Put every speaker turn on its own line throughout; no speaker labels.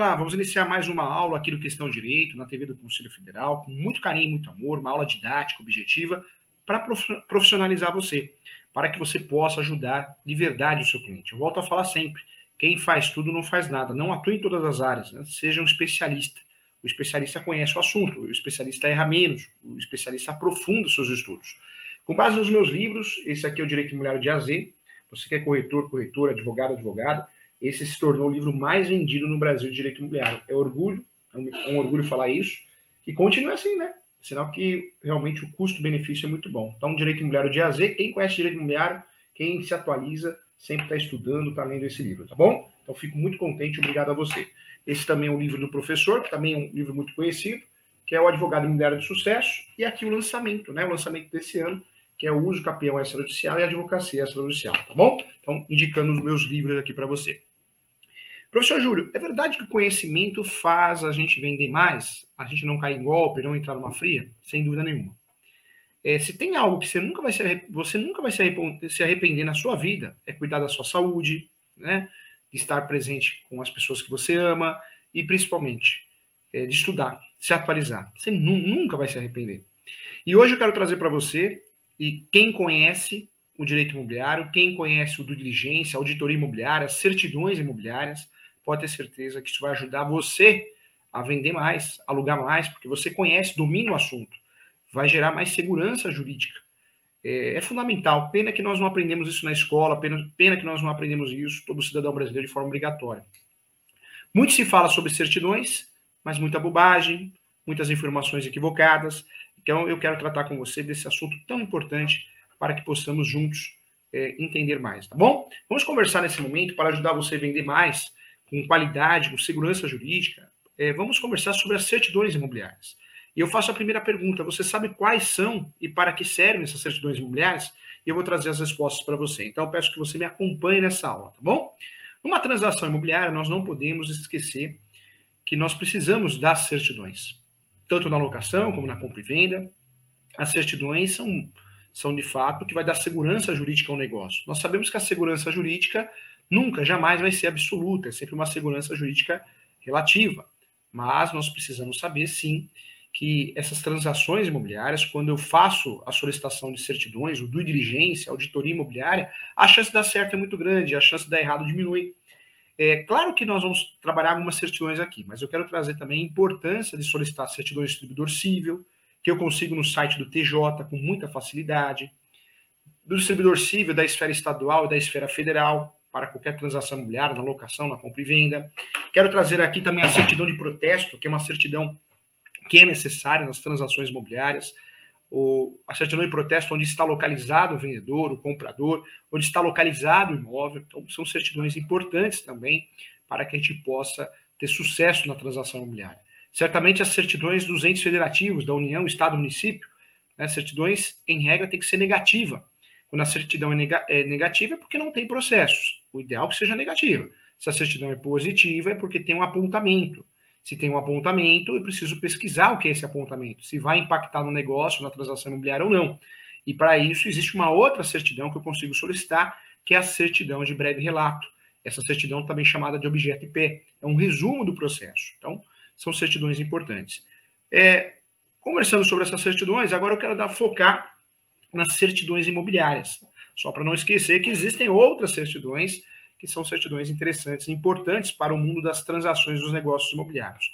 lá, vamos iniciar mais uma aula aqui do Questão Direito, na TV do Conselho Federal, com muito carinho e muito amor, uma aula didática, objetiva, para profissionalizar você, para que você possa ajudar de verdade o seu cliente. Eu volto a falar sempre, quem faz tudo não faz nada, não atue em todas as áreas, né? seja um especialista. O especialista conhece o assunto, o especialista erra menos, o especialista aprofunda os seus estudos. Com base nos meus livros, esse aqui é o Direito Imobiliário de AZ, você que é corretor, corretora, advogado, advogada, esse se tornou o livro mais vendido no Brasil de direito imobiliário. É orgulho, é um, é um orgulho falar isso, e continua assim, né? Sinal que realmente o custo-benefício é muito bom. Então, direito imobiliário de AZ, quem conhece direito imobiliário, quem se atualiza, sempre está estudando, está lendo esse livro, tá bom? Então, fico muito contente, obrigado a você. Esse também é um livro do professor, que também é um livro muito conhecido, que é o Advogado Imobiliário de Sucesso, e aqui o lançamento, né? O lançamento desse ano, que é o uso campeão extrajudicial e a advocacia extrajudicial, tá bom? Então, indicando os meus livros aqui para você. Professor Júlio, é verdade que o conhecimento faz a gente vender mais? A gente não cair em golpe, não entrar numa fria? Sem dúvida nenhuma. É, se tem algo que você nunca vai se, você nunca vai se arrepender, se arrepender na sua vida, é cuidar da sua saúde, né? Estar presente com as pessoas que você ama e principalmente é, de estudar, se atualizar. Você nu nunca vai se arrepender. E hoje eu quero trazer para você e quem conhece o direito imobiliário, quem conhece o do diligência, auditoria imobiliária, certidões imobiliárias, pode ter certeza que isso vai ajudar você a vender mais, alugar mais, porque você conhece, domina o assunto. Vai gerar mais segurança jurídica. É, é fundamental. Pena que nós não aprendemos isso na escola, pena, pena que nós não aprendemos isso, todo cidadão brasileiro, de forma obrigatória. Muito se fala sobre certidões, mas muita bobagem, muitas informações equivocadas. Então, eu quero tratar com você desse assunto tão importante para que possamos juntos é, entender mais, tá bom? Vamos conversar nesse momento para ajudar você a vender mais com qualidade, com segurança jurídica, é, vamos conversar sobre as certidões imobiliárias. E eu faço a primeira pergunta: você sabe quais são e para que servem essas certidões imobiliárias? E eu vou trazer as respostas para você. Então, peço que você me acompanhe nessa aula, tá bom? Numa transação imobiliária, nós não podemos esquecer que nós precisamos das certidões, tanto na locação como na compra e venda. As certidões são, são de fato que vai dar segurança jurídica ao negócio. Nós sabemos que a segurança jurídica nunca, jamais vai ser absoluta, é sempre uma segurança jurídica relativa. Mas nós precisamos saber, sim, que essas transações imobiliárias, quando eu faço a solicitação de certidões, o due diligência, auditoria imobiliária, a chance de dar certo é muito grande, a chance de dar errado diminui. É claro que nós vamos trabalhar algumas certidões aqui, mas eu quero trazer também a importância de solicitar certidões de distribuidor civil, que eu consigo no site do TJ com muita facilidade, do distribuidor civil da esfera estadual e da esfera federal, para qualquer transação imobiliária, na locação, na compra e venda. Quero trazer aqui também a certidão de protesto, que é uma certidão que é necessária nas transações imobiliárias. O, a certidão de protesto, onde está localizado o vendedor, o comprador, onde está localizado o imóvel. Então, são certidões importantes também para que a gente possa ter sucesso na transação imobiliária. Certamente, as certidões dos entes federativos, da União, Estado, Município, né, certidões, em regra, tem que ser negativa. Quando a certidão é, é negativa, é porque não tem processos. O ideal é que seja negativa. Se a certidão é positiva, é porque tem um apontamento. Se tem um apontamento, eu preciso pesquisar o que é esse apontamento, se vai impactar no negócio, na transação imobiliária ou não. E para isso existe uma outra certidão que eu consigo solicitar, que é a certidão de breve relato. Essa certidão também chamada de objeto IP. É um resumo do processo. Então, são certidões importantes. É, conversando sobre essas certidões, agora eu quero dar, focar nas certidões imobiliárias. Só para não esquecer que existem outras certidões que são certidões interessantes e importantes para o mundo das transações dos negócios imobiliários.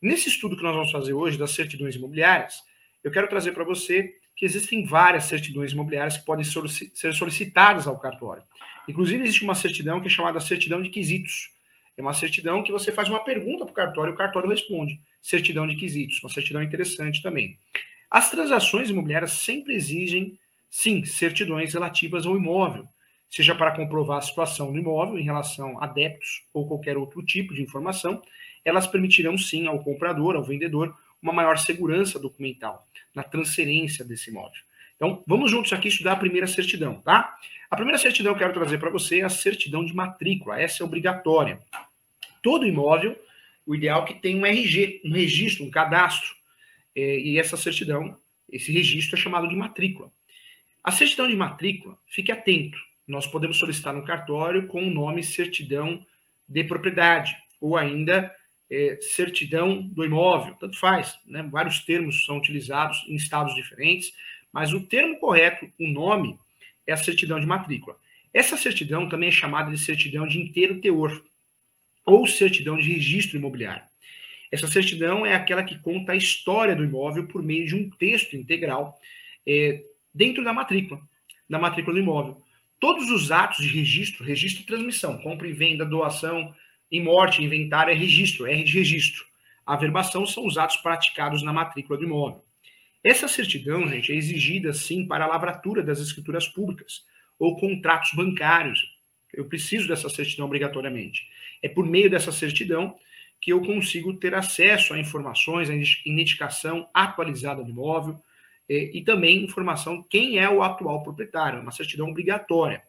Nesse estudo que nós vamos fazer hoje das certidões imobiliárias, eu quero trazer para você que existem várias certidões imobiliárias que podem ser solicitadas ao cartório. Inclusive, existe uma certidão que é chamada certidão de quesitos. É uma certidão que você faz uma pergunta para o cartório e o cartório responde. Certidão de quesitos, uma certidão interessante também. As transações imobiliárias sempre exigem Sim, certidões relativas ao imóvel, seja para comprovar a situação do imóvel em relação a débitos ou qualquer outro tipo de informação, elas permitirão sim ao comprador, ao vendedor, uma maior segurança documental na transferência desse imóvel. Então, vamos juntos aqui estudar a primeira certidão, tá? A primeira certidão que eu quero trazer para você é a certidão de matrícula. Essa é obrigatória. Todo imóvel, o ideal é que tenha um RG, um registro, um cadastro. É, e essa certidão, esse registro é chamado de matrícula. A certidão de matrícula, fique atento, nós podemos solicitar no cartório com o nome certidão de propriedade, ou ainda é, certidão do imóvel, tanto faz, né? vários termos são utilizados em estados diferentes, mas o termo correto, o nome, é a certidão de matrícula. Essa certidão também é chamada de certidão de inteiro teor, ou certidão de registro imobiliário. Essa certidão é aquela que conta a história do imóvel por meio de um texto integral é, dentro da matrícula, da matrícula do imóvel. Todos os atos de registro, registro e transmissão, compra e venda, doação, em morte, inventário é registro, R de registro. A averbação são os atos praticados na matrícula do imóvel. Essa certidão, gente, é exigida, sim, para a lavratura das escrituras públicas ou contratos bancários. Eu preciso dessa certidão obrigatoriamente. É por meio dessa certidão que eu consigo ter acesso a informações, a identificação atualizada do imóvel eh, e também informação quem é o atual proprietário, uma certidão obrigatória.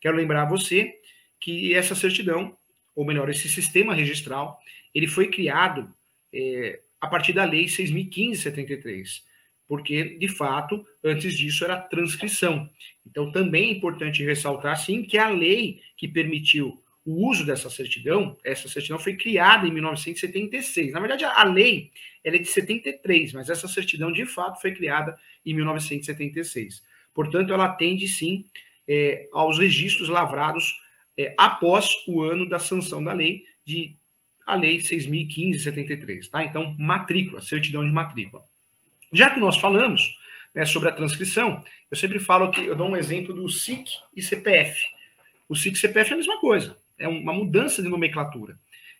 Quero lembrar a você que essa certidão ou melhor, esse sistema registral, ele foi criado é, a partir da Lei 6.015-73, porque, de fato, antes disso era transcrição. Então, também é importante ressaltar, sim, que a lei que permitiu o uso dessa certidão, essa certidão foi criada em 1976. Na verdade, a lei ela é de 73, mas essa certidão, de fato, foi criada em 1976. Portanto, ela atende, sim, é, aos registros lavrados é, após o ano da sanção da lei de a lei 6.015-73, tá? Então, matrícula, certidão de matrícula. Já que nós falamos né, sobre a transcrição, eu sempre falo que eu dou um exemplo do SIC e CPF. O SIC e CPF é a mesma coisa, é uma mudança de nomenclatura.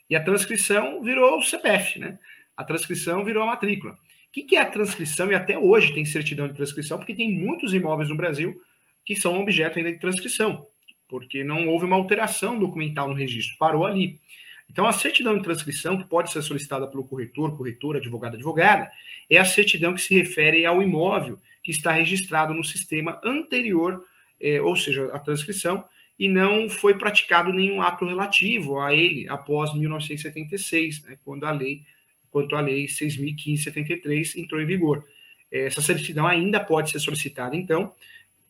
E a transcrição virou o CPF, né? A transcrição virou a matrícula. O que, é a transcrição? E até hoje tem certidão de transcrição, porque tem muitos imóveis no Brasil que são objeto ainda de transcrição porque não houve uma alteração documental no registro, parou ali. Então, a certidão de transcrição, que pode ser solicitada pelo corretor, corretora, advogado, advogada, é a certidão que se refere ao imóvel que está registrado no sistema anterior, é, ou seja, a transcrição, e não foi praticado nenhum ato relativo a ele após 1976, né, quando a lei, quanto a lei 6.015-73 entrou em vigor. Essa certidão ainda pode ser solicitada, então,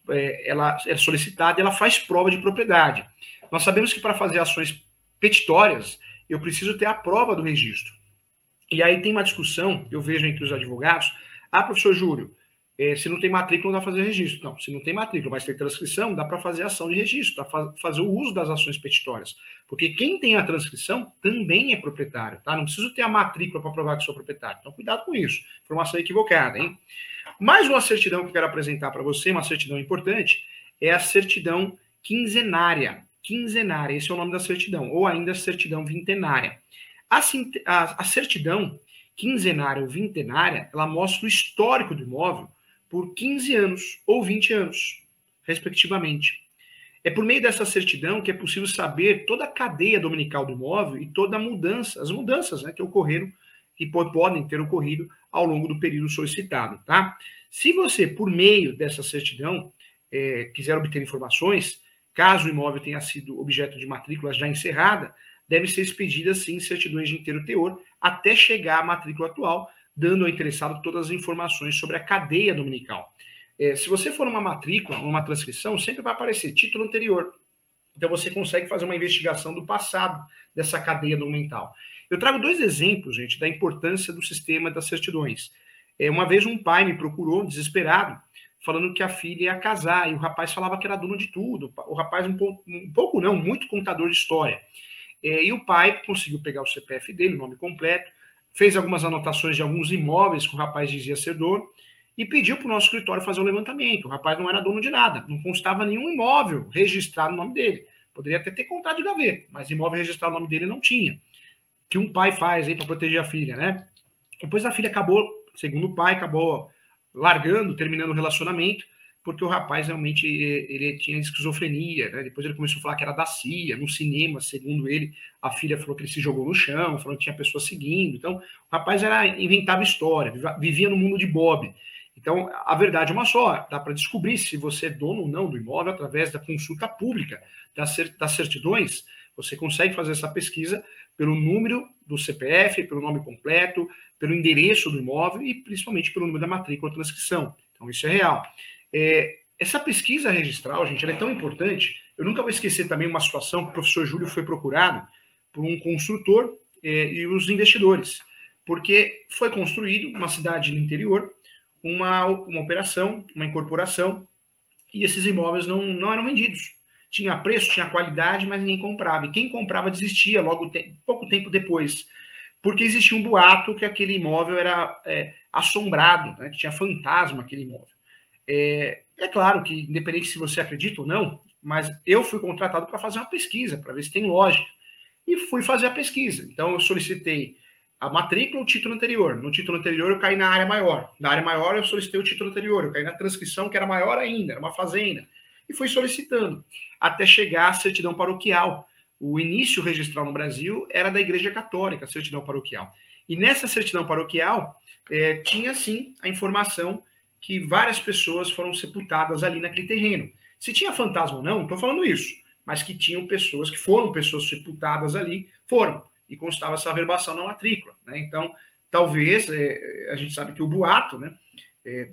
é, ela é solicitada, ela faz prova de propriedade. Nós sabemos que para fazer ações petitórias, eu preciso ter a prova do registro. E aí tem uma discussão, eu vejo entre os advogados, ah, professor Júlio, se não tem matrícula, não dá para fazer registro. Não, se não tem matrícula, mas tem transcrição, dá para fazer ação de registro, dá para fazer o uso das ações petitórias. Porque quem tem a transcrição também é proprietário, tá? Não preciso ter a matrícula para provar que sou proprietário. Então, cuidado com isso. Informação equivocada, hein? Mais uma certidão que eu quero apresentar para você, uma certidão importante, é a certidão quinzenária. Quinzenária, esse é o nome da certidão, ou ainda certidão vintenária. A, a, a certidão quinzenária ou vintenária, ela mostra o histórico do imóvel por 15 anos ou 20 anos, respectivamente. É por meio dessa certidão que é possível saber toda a cadeia dominical do imóvel e toda a mudança, as mudanças né, que ocorreram, que podem ter ocorrido ao longo do período solicitado, tá? Se você, por meio dessa certidão, é, quiser obter informações, caso o imóvel tenha sido objeto de matrícula já encerrada, deve ser expedida, sim, certidões de inteiro teor, até chegar à matrícula atual, dando ao interessado todas as informações sobre a cadeia dominical. É, se você for uma matrícula, uma transcrição, sempre vai aparecer título anterior. Então você consegue fazer uma investigação do passado dessa cadeia documental. Eu trago dois exemplos, gente, da importância do sistema das certidões. É, uma vez um pai me procurou, desesperado, falando que a filha ia casar, e o rapaz falava que era dono de tudo. O rapaz, um pouco, um pouco não, muito contador de história. É, e o pai conseguiu pegar o CPF dele, o nome completo, fez algumas anotações de alguns imóveis que o rapaz dizia ser dono, e pediu para o nosso escritório fazer o levantamento. O rapaz não era dono de nada, não constava nenhum imóvel registrado no nome dele. Poderia até ter contado de gaveta, mas imóvel registrado no nome dele não tinha que um pai faz aí para proteger a filha, né? Depois a filha acabou, segundo o pai, acabou largando, terminando o relacionamento, porque o rapaz realmente ele tinha esquizofrenia, né? Depois ele começou a falar que era da CIA, no cinema, segundo ele, a filha falou que ele se jogou no chão, falou que tinha pessoas seguindo. Então, o rapaz era inventava história, vivia no mundo de Bob. Então, a verdade é uma só, dá para descobrir se você é dono ou não do imóvel através da consulta pública das certidões. Você consegue fazer essa pesquisa pelo número do CPF, pelo nome completo, pelo endereço do imóvel e principalmente pelo número da matrícula ou transcrição. Então, isso é real. É, essa pesquisa registral, gente, é tão importante. Eu nunca vou esquecer também uma situação que o professor Júlio foi procurado por um construtor é, e os investidores, porque foi construído uma cidade no interior, uma, uma operação, uma incorporação, e esses imóveis não, não eram vendidos. Tinha preço, tinha qualidade, mas ninguém comprava. E quem comprava desistia logo te pouco tempo depois, porque existia um boato que aquele imóvel era é, assombrado, né, que tinha fantasma aquele imóvel. É, é claro que, independente se você acredita ou não, mas eu fui contratado para fazer uma pesquisa, para ver se tem lógica. E fui fazer a pesquisa. Então, eu solicitei a matrícula ou o título anterior. No título anterior, eu caí na área maior. Na área maior, eu solicitei o título anterior. Eu caí na transcrição, que era maior ainda, era uma fazenda. E fui solicitando, até chegar à certidão paroquial. O início registral no Brasil era da Igreja Católica, a certidão paroquial. E nessa certidão paroquial, é, tinha sim a informação que várias pessoas foram sepultadas ali naquele terreno. Se tinha fantasma ou não, não estou falando isso, mas que tinham pessoas, que foram pessoas sepultadas ali, foram, e constava essa averbação na matrícula. Né? Então, talvez, é, a gente sabe que o boato, né, é,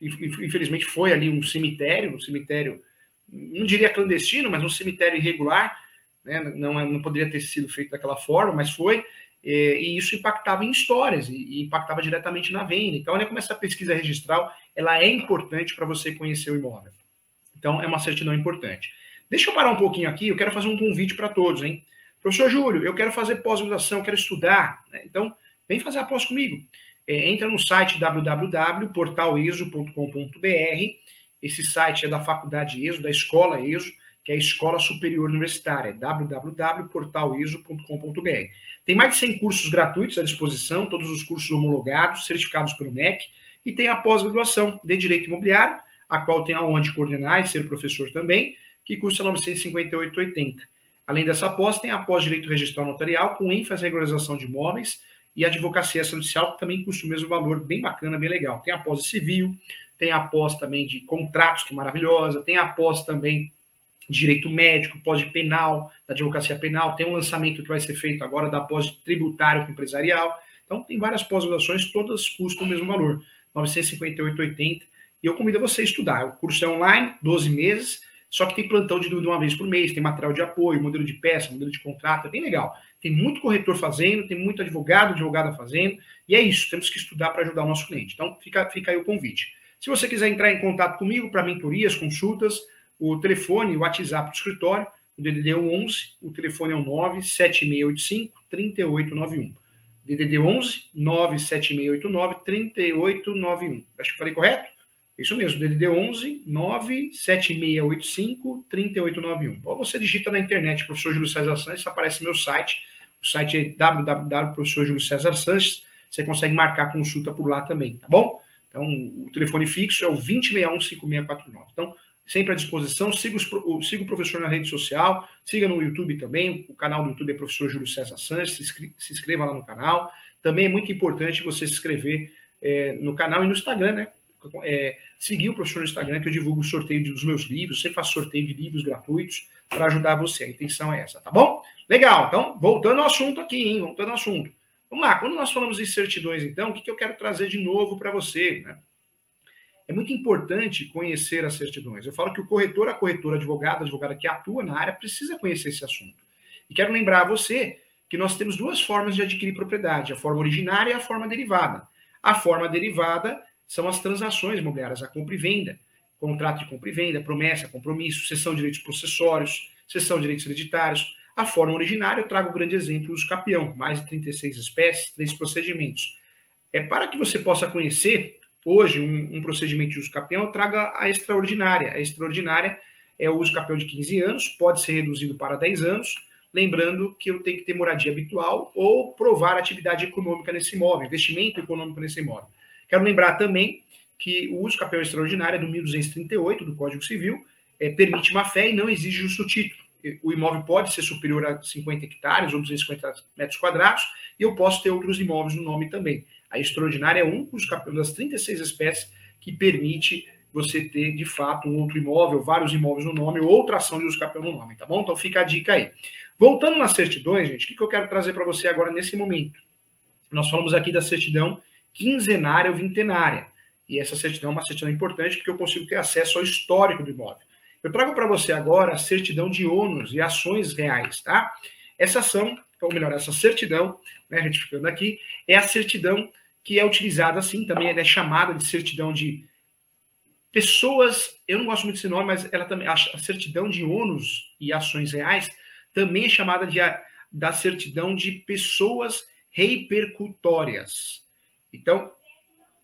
infelizmente foi ali um cemitério, um cemitério, não diria clandestino, mas um cemitério irregular, né? não, não poderia ter sido feito daquela forma, mas foi, é, e isso impactava em histórias e, e, impactava diretamente na venda. Então, olha como essa pesquisa registral ela é importante para você conhecer o imóvel. Então, é uma certidão importante. Deixa eu parar um pouquinho aqui, eu quero fazer um convite para todos, hein? Professor Júlio, eu quero fazer pós-graduação, quero estudar. Né? Então, vem fazer a pós comigo. É, entra no site www.portaleso.com.br. Esse site é da Faculdade ESO, da Escola ESO que é a Escola Superior Universitária, www.portaliso.com.br. Tem mais de 100 cursos gratuitos à disposição, todos os cursos homologados, certificados pelo MEC, e tem a pós-graduação de Direito Imobiliário, a qual tem a coordenar e ser professor também, que custa R$ 958,80. Além dessa pós, tem a pós-Direito Registral Notarial, com ênfase em regularização de imóveis, e a advocacia social, que também custa o mesmo valor, bem bacana, bem legal. Tem a pós civil, tem a pós também de contratos, que é maravilhosa, tem a pós também direito médico, pós-penal, da advocacia penal, tem um lançamento que vai ser feito agora da pós-tributário com empresarial. Então, tem várias pós-graduações, todas custam o mesmo valor, R$ 958,80. E eu convido você a estudar. O curso é online, 12 meses, só que tem plantão de dúvida uma vez por mês, tem material de apoio, modelo de peça, modelo de contrato, é bem legal. Tem muito corretor fazendo, tem muito advogado, advogada fazendo, e é isso, temos que estudar para ajudar o nosso cliente. Então, fica, fica aí o convite. Se você quiser entrar em contato comigo para mentorias, consultas, o telefone, o WhatsApp do escritório, o DDD é 11, o telefone é o 97685 3891. DDD 11 97689 3891. Acho que falei correto? Isso mesmo, DDD 11 97685 3891. Ou você digita na internet professor Júlio César Sanches, aparece meu site. O site é www.professorjulioCesarSanches. Você consegue marcar consulta por lá também, tá bom? Então, o telefone fixo é o 2061 5649. Então, sempre à disposição. Siga, os, siga o professor na rede social, siga no YouTube também. O canal do YouTube é professor Júlio César Sanches. Se, inscreva, se inscreva lá no canal. Também é muito importante você se inscrever é, no canal e no Instagram, né? É, seguir o professor no Instagram, que eu divulgo o sorteio dos meus livros. Sempre faço sorteio de livros gratuitos para ajudar você. A intenção é essa, tá bom? Legal. Então, voltando ao assunto aqui, hein? Voltando ao assunto. Vamos lá. Quando nós falamos em certidões, então, o que, que eu quero trazer de novo para você, né? É muito importante conhecer as certidões. Eu falo que o corretor, a corretora, advogado, advogada que atua na área precisa conhecer esse assunto. E quero lembrar a você que nós temos duas formas de adquirir propriedade, a forma originária e a forma derivada. A forma derivada são as transações imobiliárias, a compra e venda, contrato de compra e venda, promessa, compromisso, cessão de direitos processórios, cessão de direitos hereditários. A forma originária, eu trago o grande exemplo do capião, mais de 36 espécies, três procedimentos. É para que você possa conhecer hoje um, um, procedimento de uso capião traga a extraordinária. A extraordinária é o uso capião de 15 anos, pode ser reduzido para 10 anos, lembrando que eu tenho que ter moradia habitual ou provar atividade econômica nesse imóvel, investimento econômico nesse imóvel. Quero lembrar também que o uso capião extraordinário é do 1238 do Código Civil, é, permite má fé e não exige justo título. O imóvel pode ser superior a 50 hectares ou 250 metros quadrados e eu posso ter outros imóveis no nome também. A extraordinária é um dos das 36 espécies que permite você ter, de fato, um outro imóvel, vários imóveis no nome, ou outra ação de uso capião no nome, tá bom? Então fica a dica aí. Voltando nas certidões, gente, o que, que eu quero trazer para você agora nesse momento? Nós falamos aqui da certidão quinzenária ou vintenária. E essa certidão é uma certidão importante porque eu consigo ter acesso ao histórico do imóvel. Eu trago para você agora a certidão de ônus e ações reais, tá? Essas são ou melhor, essa certidão, né, retificando aqui, é a certidão que é utilizada assim, também é chamada de certidão de pessoas, eu não gosto muito desse nome, mas ela também, a certidão de ônus e ações reais também é chamada de da certidão de pessoas repercutórias. Então,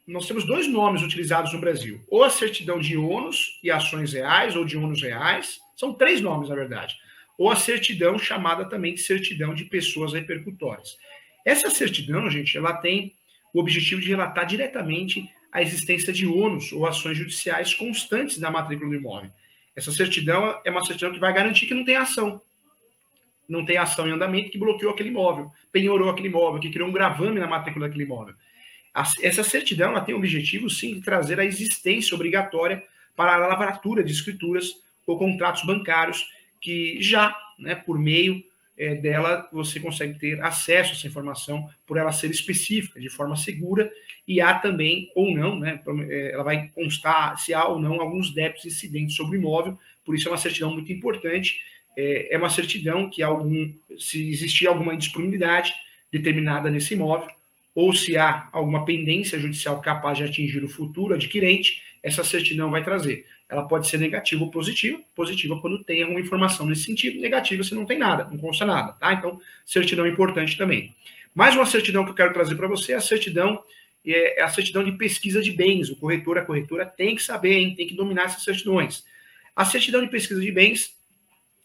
nós temos dois nomes utilizados no Brasil: ou a certidão de ônus e ações reais, ou de ônus reais, são três nomes, na verdade, ou a certidão chamada também de certidão de pessoas repercutórias. Essa certidão, gente, ela tem objetivo de relatar diretamente a existência de ônus ou ações judiciais constantes na matrícula do imóvel. Essa certidão é uma certidão que vai garantir que não tem ação. Não tem ação em andamento que bloqueou aquele imóvel, penhorou aquele imóvel, que criou um gravame na matrícula daquele imóvel. Essa certidão ela tem o objetivo, sim, de trazer a existência obrigatória para a lavratura de escrituras ou contratos bancários que já, né, por meio é, dela, você consegue ter acesso a essa informação por ela ser específica, de forma segura, e há também, ou não, né, é, ela vai constar se há ou não alguns débitos incidentes sobre o imóvel, por isso é uma certidão muito importante, é, é uma certidão que algum, se existir alguma indisponibilidade determinada nesse imóvel, ou se há alguma pendência judicial capaz de atingir o futuro adquirente, essa certidão vai trazer. Ela pode ser negativa ou positiva, positiva quando tem alguma informação nesse sentido, negativa se não tem nada, não consta nada, tá? Então, certidão é importante também. Mais uma certidão que eu quero trazer para você é a certidão é a certidão de pesquisa de bens. O corretor, a corretora tem que saber, hein? tem que dominar essas certidões. A certidão de pesquisa de bens,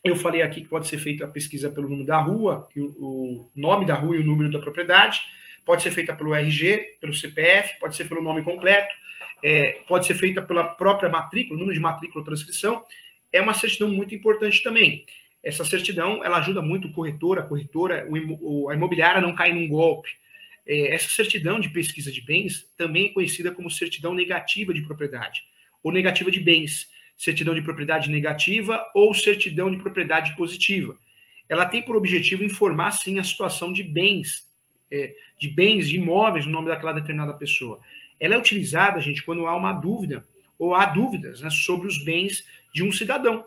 eu falei aqui que pode ser feita a pesquisa pelo número da rua, o nome da rua e o número da propriedade pode ser feita pelo RG, pelo CPF, pode ser pelo nome completo, é, pode ser feita pela própria matrícula, número de matrícula ou transcrição, é uma certidão muito importante também. Essa certidão, ela ajuda muito o corretor, a corretora, o, a imobiliária não cair num golpe. É, essa certidão de pesquisa de bens também é conhecida como certidão negativa de propriedade, ou negativa de bens, certidão de propriedade negativa ou certidão de propriedade positiva. Ela tem por objetivo informar, sim, a situação de bens é, de bens, de imóveis no nome daquela determinada pessoa. Ela é utilizada, gente, quando há uma dúvida ou há dúvidas né, sobre os bens de um cidadão.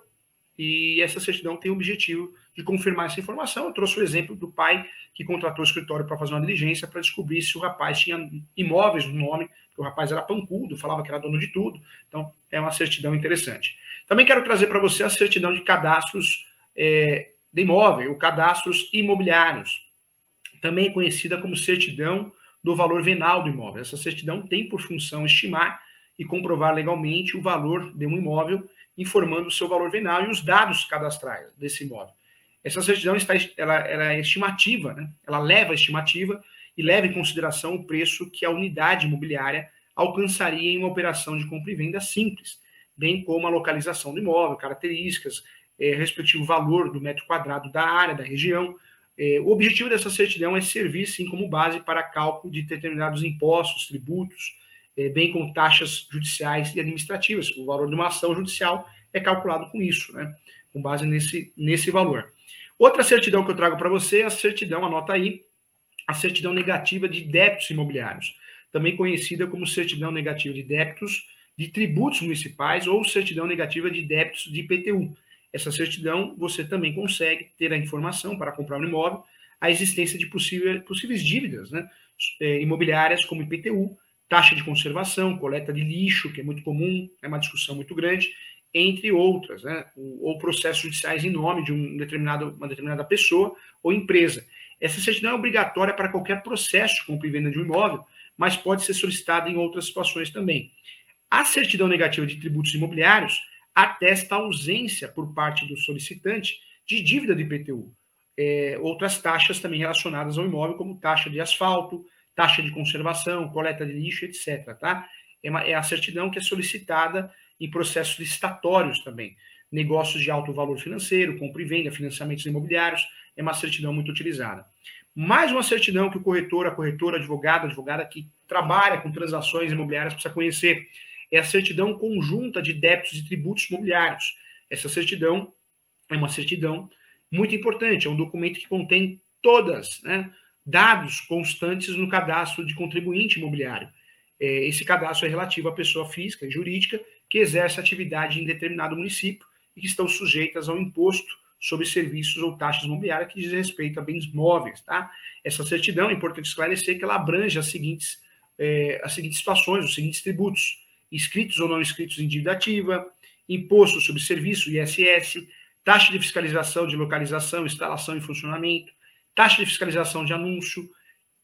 E essa certidão tem o objetivo de confirmar essa informação. Eu trouxe o exemplo do pai que contratou o escritório para fazer uma diligência para descobrir se o rapaz tinha imóveis no nome, que o rapaz era pancudo, falava que era dono de tudo. Então, é uma certidão interessante. Também quero trazer para você a certidão de cadastros é, de imóvel, ou cadastros imobiliários também conhecida como certidão do valor venal do imóvel. Essa certidão tem por função estimar e comprovar legalmente o valor de um imóvel, informando o seu valor venal e os dados cadastrais desse imóvel. Essa certidão está, ela, ela é estimativa, né? ela leva a estimativa e leva em consideração o preço que a unidade imobiliária alcançaria em uma operação de compra e venda simples, bem como a localização do imóvel, características, é, respectivo valor do metro quadrado da área, da região, o objetivo dessa certidão é servir, sim, como base para cálculo de determinados impostos, tributos, é, bem como taxas judiciais e administrativas. O valor de uma ação judicial é calculado com isso, né? com base nesse, nesse valor. Outra certidão que eu trago para você é a certidão, anota aí, a certidão negativa de débitos imobiliários, também conhecida como certidão negativa de débitos de tributos municipais ou certidão negativa de débitos de IPTU essa certidão, você também consegue ter a informação para comprar um imóvel, a existência de possível, possíveis dívidas né, é, imobiliárias, como IPTU, taxa de conservação, coleta de lixo, que é muito comum, é uma discussão muito grande, entre outras, né, ou processos judiciais em nome de um determinado, uma determinada pessoa ou empresa. Essa certidão é obrigatória para qualquer processo de compra e venda de um imóvel, mas pode ser solicitada em outras situações também. A certidão negativa de tributos imobiliários atesta a ausência por parte do solicitante de dívida do IPTU. É, outras taxas também relacionadas ao imóvel, como taxa de asfalto, taxa de conservação, coleta de lixo, etc. Tá? É, uma, é a certidão que é solicitada em processos licitatórios também. Negócios de alto valor financeiro, compra e venda, financiamentos imobiliários, é uma certidão muito utilizada. Mais uma certidão que o corretor, a corretora, advogado, advogada que trabalha com transações imobiliárias precisa conhecer é a certidão conjunta de débitos e tributos imobiliários. Essa certidão é uma certidão muito importante, é um documento que contém todas, né, dados constantes no cadastro de contribuinte imobiliário. É, esse cadastro é relativo à pessoa física e jurídica que exerce atividade em determinado município e que estão sujeitas ao imposto sobre serviços ou taxas imobiliárias que diz respeito a bens móveis, tá? Essa certidão, é importante esclarecer que ela abrange as seguintes, é, as seguintes situações, os seguintes tributos, inscritos ou não inscritos em dívida ativa, imposto sobre serviço, ISS, taxa de fiscalização de localização, instalação e funcionamento, taxa de fiscalização de anúncio,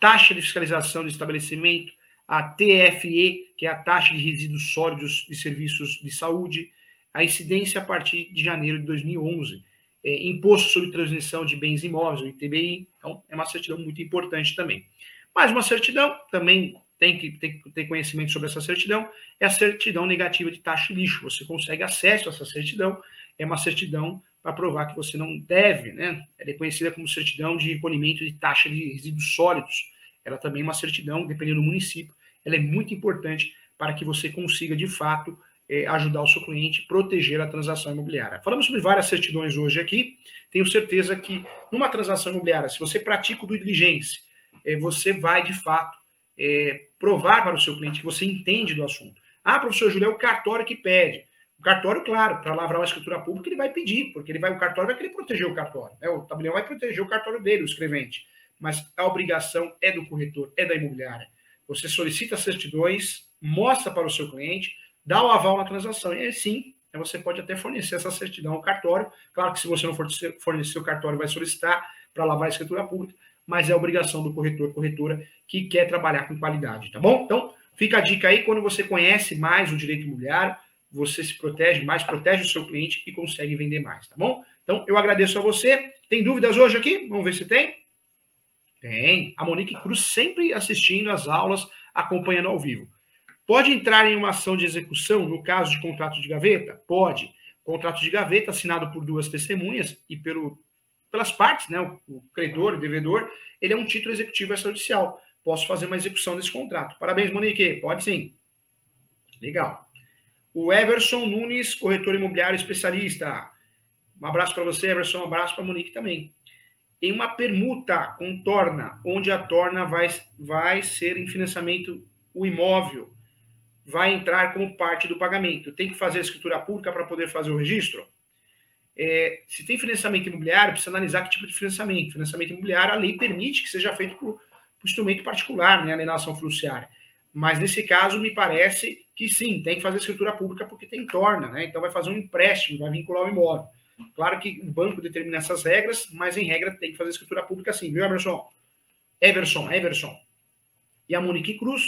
taxa de fiscalização de estabelecimento, a TFE, que é a taxa de resíduos sólidos de serviços de saúde, a incidência a partir de janeiro de 2011, é, imposto sobre transmissão de bens imóveis, o ITBI, então é uma certidão muito importante também. Mais uma certidão, também tem que, tem que ter conhecimento sobre essa certidão, é a certidão negativa de taxa de lixo. Você consegue acesso a essa certidão, é uma certidão para provar que você não deve, né? Ela é conhecida como certidão de recolhimento de taxa de resíduos sólidos. Ela também é uma certidão, dependendo do município, ela é muito importante para que você consiga, de fato, é, ajudar o seu cliente, proteger a transação imobiliária. Falamos sobre várias certidões hoje aqui. Tenho certeza que numa transação imobiliária, se você pratica o due diligence, é, você vai, de fato, é, provar para o seu cliente que você entende do assunto. Ah, professor Júlio, é o cartório que pede. O cartório, claro, para lavrar uma escritura pública, ele vai pedir, porque ele vai, o cartório vai querer proteger o cartório. Né? O tabelião vai proteger o cartório dele, o escrevente. Mas a obrigação é do corretor, é da imobiliária. Você solicita certidões, mostra para o seu cliente, dá o aval na transação. E aí sim, você pode até fornecer essa certidão ao cartório. Claro que se você não fornecer, fornecer o cartório, vai solicitar para lavar a escritura pública, mas é obrigação do corretor, corretora, que quer trabalhar com qualidade, tá bom? Então, fica a dica aí, quando você conhece mais o direito imobiliário, você se protege mais, protege o seu cliente e consegue vender mais, tá bom? Então, eu agradeço a você. Tem dúvidas hoje aqui? Vamos ver se tem. Tem. A Monique Cruz sempre assistindo as aulas, acompanhando ao vivo. Pode entrar em uma ação de execução no caso de contrato de gaveta? Pode. Contrato de gaveta assinado por duas testemunhas e pelo, pelas partes, né? O, o credor, o devedor, ele é um título executivo extrajudicial. Posso fazer uma execução desse contrato. Parabéns, Monique. Pode sim. Legal. O Everson Nunes, corretor imobiliário especialista. Um abraço para você, Everson. Um abraço para Monique também. Em uma permuta com torna, onde a torna vai, vai ser em financiamento o imóvel, vai entrar como parte do pagamento. Tem que fazer a escritura pública para poder fazer o registro? É, se tem financiamento imobiliário, precisa analisar que tipo de financiamento. Financiamento imobiliário, a lei permite que seja feito por, por instrumento particular, né, alienação fiduciária. Mas nesse caso, me parece que sim, tem que fazer escritura pública porque tem torna, né? Então vai fazer um empréstimo, vai vincular o imóvel. Claro que o banco determina essas regras, mas em regra tem que fazer escritura pública sim, viu, Emerson? Everson, Everson. E a Monique Cruz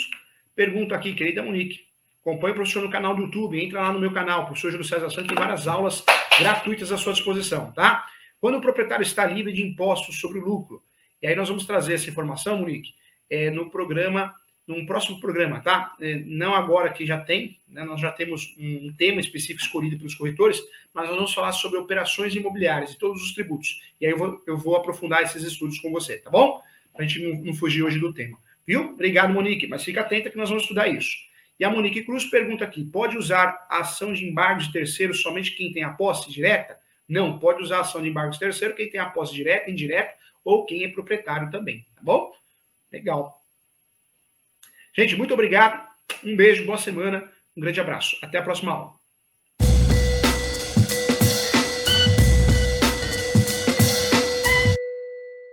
pergunta aqui, querida Monique, acompanhe o professor no canal do YouTube, entra lá no meu canal, professor Júlio César Santos, tem várias aulas gratuitas à sua disposição, tá? Quando o proprietário está livre de impostos sobre o lucro, e aí nós vamos trazer essa informação, Monique, é, no programa num próximo programa, tá? É, não agora que já tem, né? nós já temos um tema específico escolhido pelos corretores, mas nós vamos falar sobre operações imobiliárias e todos os tributos. E aí eu vou, eu vou aprofundar esses estudos com você, tá bom? Para a gente não, não, fugir hoje do tema. Viu? Obrigado, Monique, mas fica atenta que nós vamos estudar isso. E a Monique Cruz pergunta aqui: pode usar a ação de embargo de terceiro somente quem tem a posse direta? Não, pode usar a ação de embargo de terceiro quem tem a posse direta, indireta ou quem é proprietário também, tá bom? Legal. Gente, muito obrigado. Um beijo, boa semana, um grande abraço. Até a próxima aula.